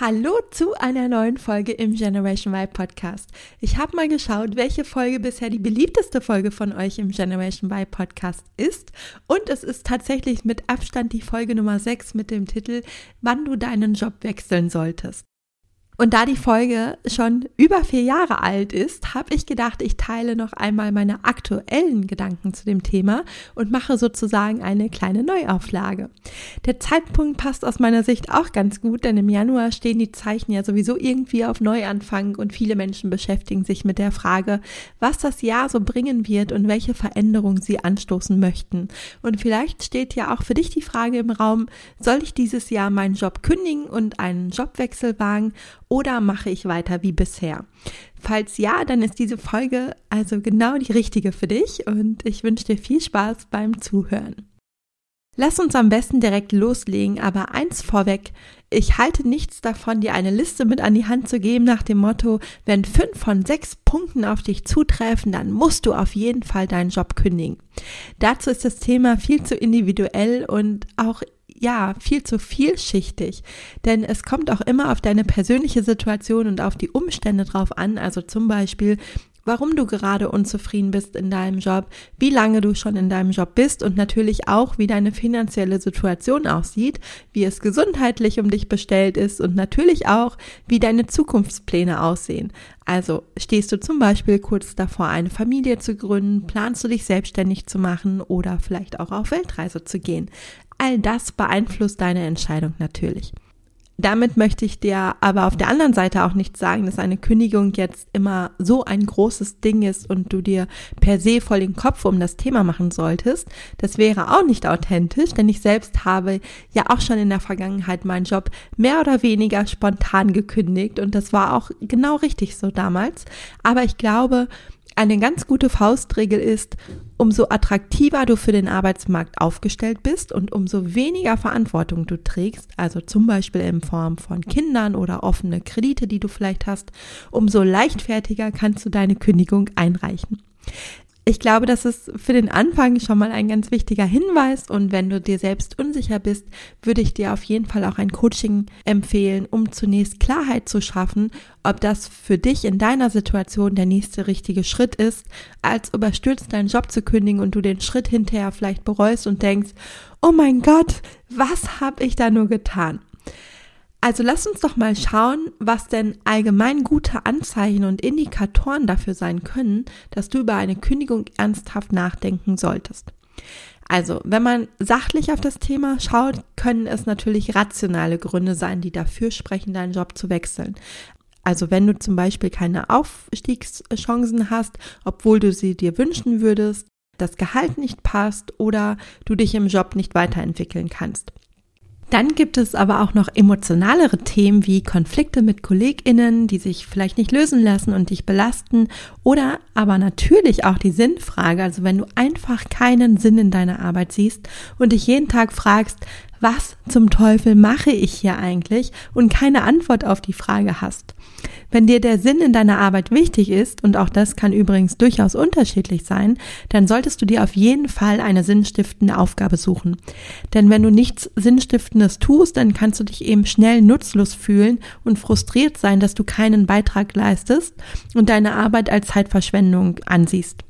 Hallo zu einer neuen Folge im Generation Y Podcast. Ich habe mal geschaut, welche Folge bisher die beliebteste Folge von euch im Generation Y Podcast ist. Und es ist tatsächlich mit Abstand die Folge Nummer 6 mit dem Titel Wann du deinen Job wechseln solltest. Und da die Folge schon über vier Jahre alt ist, habe ich gedacht, ich teile noch einmal meine aktuellen Gedanken zu dem Thema und mache sozusagen eine kleine Neuauflage. Der Zeitpunkt passt aus meiner Sicht auch ganz gut, denn im Januar stehen die Zeichen ja sowieso irgendwie auf Neuanfang und viele Menschen beschäftigen sich mit der Frage, was das Jahr so bringen wird und welche Veränderungen sie anstoßen möchten. Und vielleicht steht ja auch für dich die Frage im Raum, soll ich dieses Jahr meinen Job kündigen und einen Jobwechsel wagen oder mache ich weiter wie bisher? Falls ja, dann ist diese Folge also genau die richtige für dich und ich wünsche dir viel Spaß beim Zuhören. Lass uns am besten direkt loslegen, aber eins vorweg, ich halte nichts davon, dir eine Liste mit an die Hand zu geben nach dem Motto, wenn fünf von sechs Punkten auf dich zutreffen, dann musst du auf jeden Fall deinen Job kündigen. Dazu ist das Thema viel zu individuell und auch ja, viel zu vielschichtig. Denn es kommt auch immer auf deine persönliche Situation und auf die Umstände drauf an. Also zum Beispiel, warum du gerade unzufrieden bist in deinem Job, wie lange du schon in deinem Job bist und natürlich auch, wie deine finanzielle Situation aussieht, wie es gesundheitlich um dich bestellt ist und natürlich auch, wie deine Zukunftspläne aussehen. Also stehst du zum Beispiel kurz davor, eine Familie zu gründen, planst du dich selbstständig zu machen oder vielleicht auch auf Weltreise zu gehen. All das beeinflusst deine Entscheidung natürlich. Damit möchte ich dir aber auf der anderen Seite auch nicht sagen, dass eine Kündigung jetzt immer so ein großes Ding ist und du dir per se voll den Kopf um das Thema machen solltest. Das wäre auch nicht authentisch, denn ich selbst habe ja auch schon in der Vergangenheit meinen Job mehr oder weniger spontan gekündigt und das war auch genau richtig so damals. Aber ich glaube, eine ganz gute Faustregel ist, umso attraktiver du für den Arbeitsmarkt aufgestellt bist und umso weniger Verantwortung du trägst, also zum Beispiel in Form von Kindern oder offene Kredite, die du vielleicht hast, umso leichtfertiger kannst du deine Kündigung einreichen. Ich glaube, das ist für den Anfang schon mal ein ganz wichtiger Hinweis und wenn du dir selbst unsicher bist, würde ich dir auf jeden Fall auch ein Coaching empfehlen, um zunächst Klarheit zu schaffen, ob das für dich in deiner Situation der nächste richtige Schritt ist, als überstürzt deinen Job zu kündigen und du den Schritt hinterher vielleicht bereust und denkst, oh mein Gott, was habe ich da nur getan? Also lass uns doch mal schauen, was denn allgemein gute Anzeichen und Indikatoren dafür sein können, dass du über eine Kündigung ernsthaft nachdenken solltest. Also, wenn man sachlich auf das Thema schaut, können es natürlich rationale Gründe sein, die dafür sprechen, deinen Job zu wechseln. Also wenn du zum Beispiel keine Aufstiegschancen hast, obwohl du sie dir wünschen würdest, das Gehalt nicht passt oder du dich im Job nicht weiterentwickeln kannst. Dann gibt es aber auch noch emotionalere Themen wie Konflikte mit KollegInnen, die sich vielleicht nicht lösen lassen und dich belasten. Oder aber natürlich auch die Sinnfrage, also wenn du einfach keinen Sinn in deiner Arbeit siehst und dich jeden Tag fragst, was zum Teufel mache ich hier eigentlich und keine Antwort auf die Frage hast. Wenn dir der Sinn in deiner Arbeit wichtig ist, und auch das kann übrigens durchaus unterschiedlich sein, dann solltest du dir auf jeden Fall eine sinnstiftende Aufgabe suchen. Denn wenn du nichts Sinnstiftendes tust, dann kannst du dich eben schnell nutzlos fühlen und frustriert sein, dass du keinen Beitrag leistest und deine Arbeit als Zeitverschwendung ansiehst.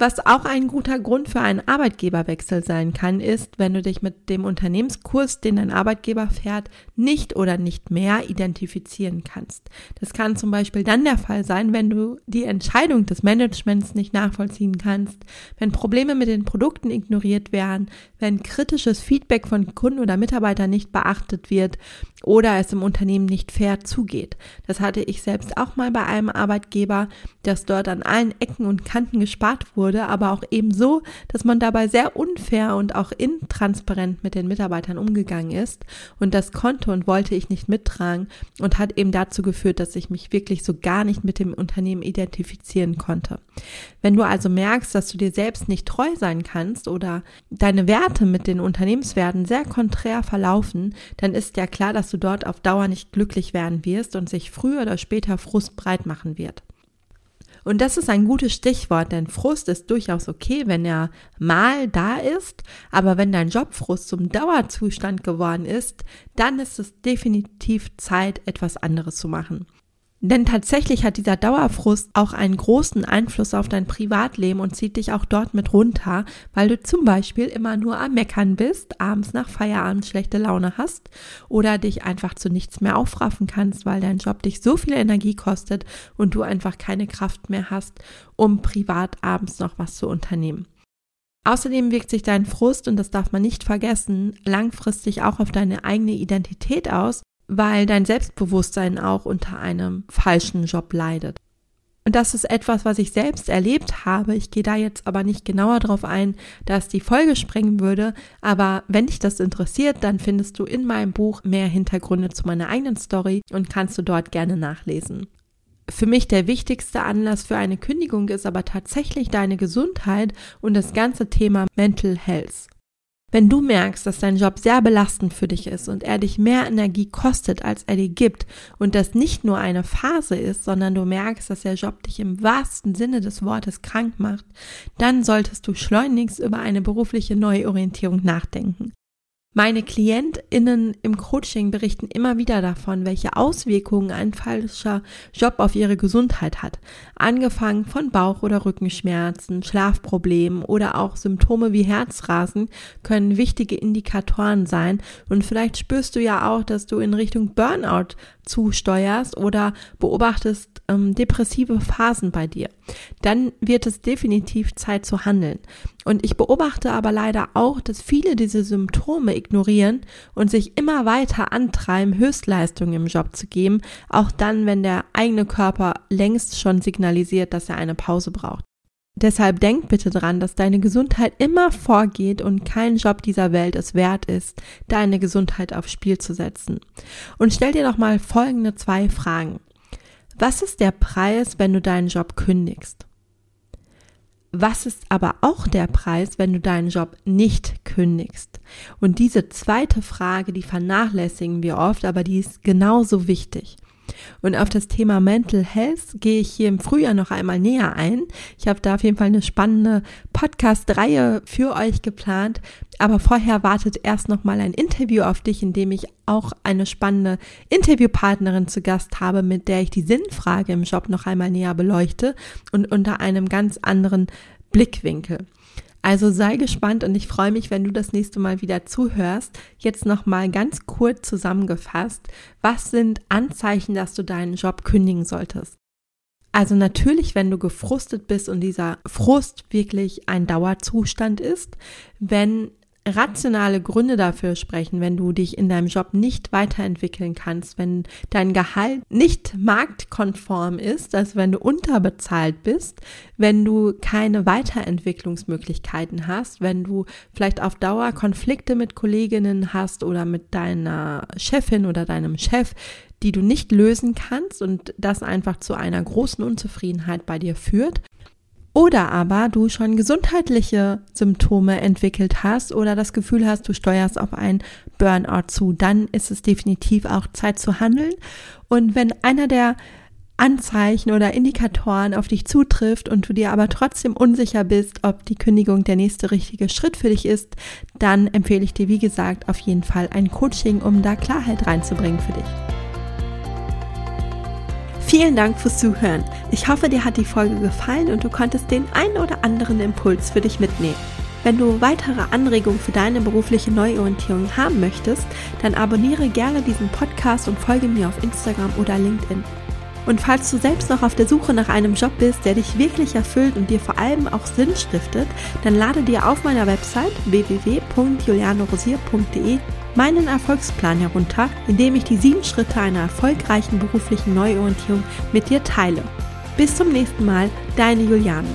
Was auch ein guter Grund für einen Arbeitgeberwechsel sein kann, ist, wenn du dich mit dem Unternehmenskurs, den dein Arbeitgeber fährt, nicht oder nicht mehr identifizieren kannst. Das kann zum Beispiel dann der Fall sein, wenn du die Entscheidung des Managements nicht nachvollziehen kannst, wenn Probleme mit den Produkten ignoriert werden, wenn kritisches Feedback von Kunden oder Mitarbeitern nicht beachtet wird oder es im Unternehmen nicht fair zugeht. Das hatte ich selbst auch mal bei einem Arbeitgeber, dass dort an allen Ecken und Kanten gespart wurde, aber auch eben so, dass man dabei sehr unfair und auch intransparent mit den Mitarbeitern umgegangen ist. Und das konnte und wollte ich nicht mittragen und hat eben dazu geführt, dass ich mich wirklich so gar nicht mit dem Unternehmen identifizieren konnte. Wenn du also merkst, dass du dir selbst nicht treu sein kannst oder deine Werte mit den Unternehmenswerten sehr konträr verlaufen, dann ist ja klar, dass du dort auf Dauer nicht glücklich werden wirst und sich früher oder später Frust breit machen wird. Und das ist ein gutes Stichwort, denn Frust ist durchaus okay, wenn er mal da ist, aber wenn dein Jobfrust zum Dauerzustand geworden ist, dann ist es definitiv Zeit, etwas anderes zu machen. Denn tatsächlich hat dieser Dauerfrust auch einen großen Einfluss auf dein Privatleben und zieht dich auch dort mit runter, weil du zum Beispiel immer nur am Meckern bist, abends nach Feierabend schlechte Laune hast oder dich einfach zu nichts mehr aufraffen kannst, weil dein Job dich so viel Energie kostet und du einfach keine Kraft mehr hast, um privat abends noch was zu unternehmen. Außerdem wirkt sich dein Frust, und das darf man nicht vergessen, langfristig auch auf deine eigene Identität aus weil dein Selbstbewusstsein auch unter einem falschen Job leidet. Und das ist etwas, was ich selbst erlebt habe. Ich gehe da jetzt aber nicht genauer drauf ein, dass die Folge sprengen würde. Aber wenn dich das interessiert, dann findest du in meinem Buch mehr Hintergründe zu meiner eigenen Story und kannst du dort gerne nachlesen. Für mich der wichtigste Anlass für eine Kündigung ist aber tatsächlich deine Gesundheit und das ganze Thema Mental Health. Wenn du merkst, dass dein Job sehr belastend für dich ist und er dich mehr Energie kostet, als er dir gibt und das nicht nur eine Phase ist, sondern du merkst, dass der Job dich im wahrsten Sinne des Wortes krank macht, dann solltest du schleunigst über eine berufliche Neuorientierung nachdenken. Meine KlientInnen im Coaching berichten immer wieder davon, welche Auswirkungen ein falscher Job auf ihre Gesundheit hat. Angefangen von Bauch- oder Rückenschmerzen, Schlafproblemen oder auch Symptome wie Herzrasen können wichtige Indikatoren sein. Und vielleicht spürst du ja auch, dass du in Richtung Burnout zusteuerst oder beobachtest ähm, depressive Phasen bei dir. Dann wird es definitiv Zeit zu handeln. Und ich beobachte aber leider auch, dass viele diese Symptome ignorieren und sich immer weiter antreiben, Höchstleistungen im Job zu geben, auch dann, wenn der eigene Körper längst schon signalisiert, dass er eine Pause braucht. Deshalb denk bitte dran, dass deine Gesundheit immer vorgeht und kein Job dieser Welt es wert ist, deine Gesundheit aufs Spiel zu setzen. Und stell dir doch mal folgende zwei Fragen. Was ist der Preis, wenn du deinen Job kündigst? Was ist aber auch der Preis, wenn du deinen Job nicht kündigst? Und diese zweite Frage, die vernachlässigen wir oft, aber die ist genauso wichtig. Und auf das Thema Mental Health gehe ich hier im Frühjahr noch einmal näher ein. Ich habe da auf jeden Fall eine spannende Podcast-Reihe für euch geplant. Aber vorher wartet erst noch mal ein Interview auf dich, in dem ich auch eine spannende Interviewpartnerin zu Gast habe, mit der ich die Sinnfrage im Job noch einmal näher beleuchte und unter einem ganz anderen Blickwinkel. Also sei gespannt und ich freue mich, wenn du das nächste Mal wieder zuhörst. Jetzt nochmal ganz kurz zusammengefasst. Was sind Anzeichen, dass du deinen Job kündigen solltest? Also natürlich, wenn du gefrustet bist und dieser Frust wirklich ein Dauerzustand ist, wenn rationale Gründe dafür sprechen, wenn du dich in deinem Job nicht weiterentwickeln kannst, wenn dein Gehalt nicht marktkonform ist, also wenn du unterbezahlt bist, wenn du keine Weiterentwicklungsmöglichkeiten hast, wenn du vielleicht auf Dauer Konflikte mit Kolleginnen hast oder mit deiner Chefin oder deinem Chef, die du nicht lösen kannst und das einfach zu einer großen Unzufriedenheit bei dir führt, oder aber du schon gesundheitliche Symptome entwickelt hast oder das Gefühl hast, du steuerst auf einen Burnout zu, dann ist es definitiv auch Zeit zu handeln. Und wenn einer der Anzeichen oder Indikatoren auf dich zutrifft und du dir aber trotzdem unsicher bist, ob die Kündigung der nächste richtige Schritt für dich ist, dann empfehle ich dir, wie gesagt, auf jeden Fall ein Coaching, um da Klarheit reinzubringen für dich. Vielen Dank fürs Zuhören. Ich hoffe, dir hat die Folge gefallen und du konntest den einen oder anderen Impuls für dich mitnehmen. Wenn du weitere Anregungen für deine berufliche Neuorientierung haben möchtest, dann abonniere gerne diesen Podcast und folge mir auf Instagram oder LinkedIn. Und falls du selbst noch auf der Suche nach einem Job bist, der dich wirklich erfüllt und dir vor allem auch Sinn stiftet, dann lade dir auf meiner Website www.julianorosier.de meinen Erfolgsplan herunter, in dem ich die sieben Schritte einer erfolgreichen beruflichen Neuorientierung mit dir teile. Bis zum nächsten Mal, deine Juliane.